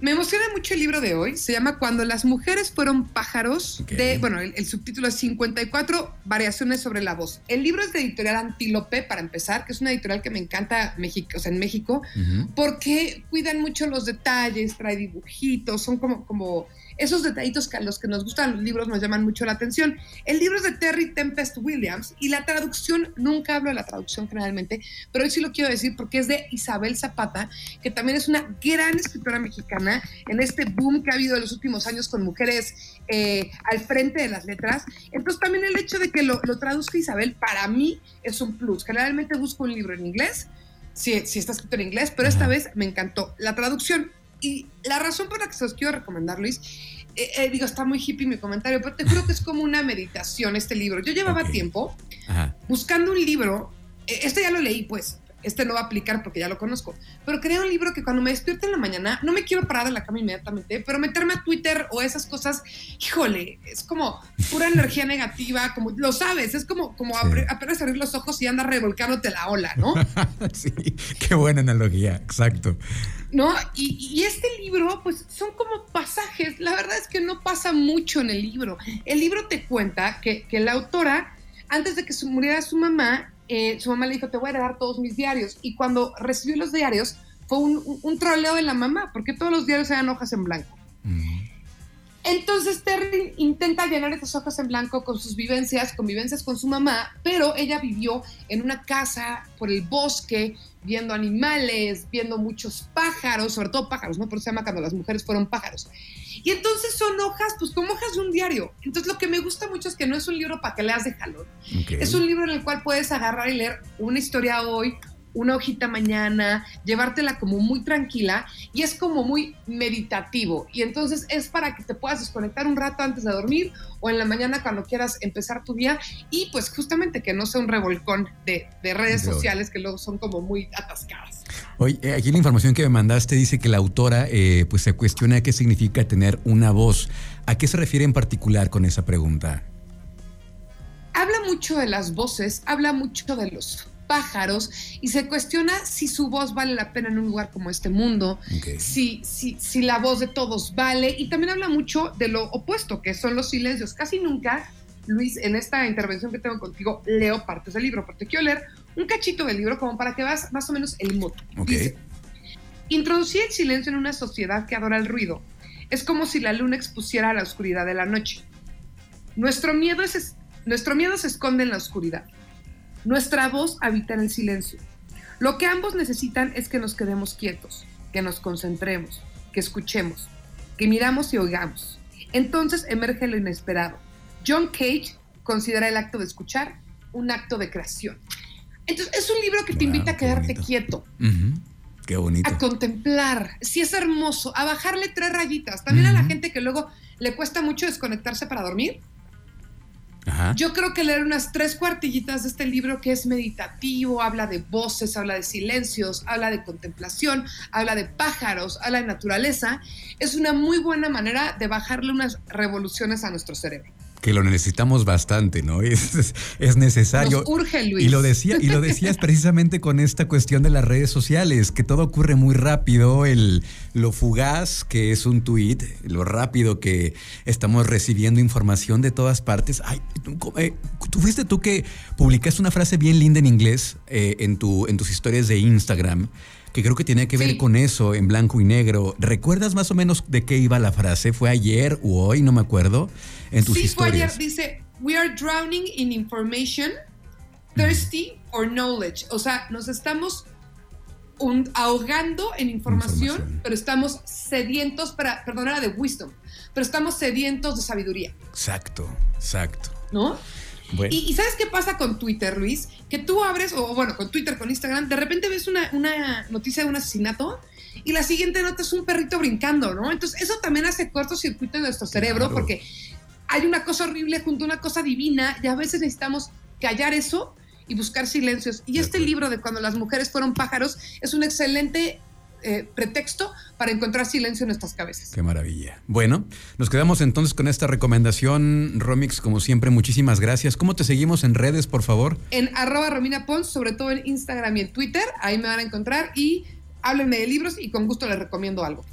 Me emociona mucho el libro de hoy. Se llama Cuando las mujeres fueron pájaros. De, bueno, el, subtítulo es 54 variaciones sobre la voz. El libro es de editorial Antílope, para empezar, que es una editorial que me encanta México, o sea, en México, porque cuidan mucho los detalles, trae dibujitos, son como, como esos detallitos que a los que nos gustan los libros nos llaman mucho la atención. El libro es de Terry Tempest Williams y la traducción, nunca hablo de la traducción generalmente, pero hoy sí lo quiero decir porque es de Isabel Zapata, que también es una gran escritora mexicana en este boom que ha habido en los últimos años con mujeres eh, al frente de las letras. Entonces también el hecho de que lo, traduzca Isabel para mí es un plus. Generalmente busco un libro en inglés, si, si está escrito en inglés, pero esta vez me encantó la traducción. Y la razón por la que se los quiero recomendar, Luis, eh, eh, digo, está muy hippie mi comentario, pero te juro que es como una meditación este libro. Yo llevaba tiempo buscando un libro, eh, este ya lo leí, pues, este no va a aplicar porque ya lo conozco, pero quería un libro que cuando me despierto en la mañana, no me quiero parar de la cama inmediatamente, pero meterme a Twitter o esas cosas, híjole, es como pura energía negativa, como lo sabes, es como, como apenas abrir los ojos y anda revolcándote la ola, ¿no? sí, qué buena analogía, exacto. ¿No? Y, este libro, pues son como pasajes, la verdad es que no pasa mucho en el libro. El libro te cuenta que, que la autora, antes de que se muriera su mamá, eh, su mamá le dijo, te voy a dar todos mis diarios. Y cuando recibió los diarios, fue un, troleo de la mamá, porque todos los diarios eran hojas en blanco. Entonces Terry intenta llenar esas hojas en blanco con sus vivencias, convivencias con su mamá, pero ella vivió en una casa por el bosque, viendo animales, viendo muchos pájaros, sobre todo pájaros, ¿no? Por eso se llama cuando las mujeres fueron pájaros. Y entonces son hojas, pues como hojas de un diario. Entonces lo que me gusta mucho es que no es un libro para que leas de jalón. Es un libro en el cual puedes agarrar y leer una historia hoy, una hojita mañana, llevártela como muy tranquila y es como muy meditativo. Y entonces es para que te puedas desconectar un rato antes de dormir o en la mañana cuando quieras empezar tu día y pues justamente que no sea un revolcón de, redes sociales que luego son como muy atascadas. Oye, eh, aquí la información que me mandaste dice que la autora eh, pues se cuestiona qué significa tener una voz. ¿A qué se refiere en particular con esa pregunta? Habla mucho de las voces, habla mucho de los pájaros y se cuestiona si su voz vale la pena en un lugar como este mundo, si, si, si la voz de todos vale y también habla mucho de lo opuesto, que son los silencios. Casi nunca, Luis, en esta intervención que tengo contigo, leo partes del libro, porque quiero leer un cachito del libro como para que veas más o menos el modo. Dice, introducir el silencio en una sociedad que adora el ruido. Es como si la luna expusiera la oscuridad de la noche. Nuestro miedo, es, nuestro miedo se esconde en la oscuridad. Nuestra voz habita en el silencio. Lo que ambos necesitan es que nos quedemos quietos, que nos concentremos, que escuchemos, que miramos y oigamos. Entonces emerge lo inesperado. John Cage considera el acto de escuchar un acto de creación. Entonces es un libro que te invita a quedarte quieto. Qué bonito. A contemplar. Sí es hermoso. A bajarle tres rayitas. También a la gente que luego le cuesta mucho desconectarse para dormir yo creo que leer unas tres cuartillitas de este libro que es meditativo, habla de voces, habla de silencios, habla de contemplación, habla de pájaros, habla de naturaleza, es una muy buena manera de bajarle unas revoluciones a nuestro cerebro que lo necesitamos bastante, ¿no? Es, es necesario. Nos urge, Luis. Y lo, decía, y lo decías precisamente con esta cuestión de las redes sociales, que todo ocurre muy rápido, el, lo fugaz que es un tuit, lo rápido que estamos recibiendo información de todas partes. Ay, eh, tú fuiste tú que publicaste una frase bien linda en inglés eh, en, tu, en tus historias de Instagram que creo que tiene que ver con eso en blanco y negro. ¿Recuerdas más o menos de qué iba la frase? ¿Fue ayer o hoy? No me acuerdo. En tus sí, fue ayer. Dice, we are drowning in information, thirsty for knowledge. O sea, nos estamos ahogando en información, pero estamos sedientos, para, perdón, era de wisdom, pero estamos sedientos de sabiduría. Exacto, exacto. ¿No? Y, ¿sabes qué pasa con Twitter, Luis? Que tú abres, o bueno, con Twitter, con Instagram, de repente ves una, noticia de un asesinato y la siguiente nota es un perrito brincando, ¿no? Entonces eso también hace cortocircuito en nuestro cerebro porque hay una cosa horrible junto a una cosa divina y a veces necesitamos callar eso y buscar silencios. Y este libro de Cuando las mujeres fueron pájaros es un excelente eh, pretexto para encontrar silencio en nuestras cabezas. Qué maravilla. Bueno, nos quedamos entonces con esta recomendación, Romix, como siempre, muchísimas gracias. ¿Cómo te seguimos en redes, por favor? En arroba Romina Pons, sobre todo en Instagram y en Twitter, ahí me van a encontrar y háblenme de libros y con gusto les recomiendo algo.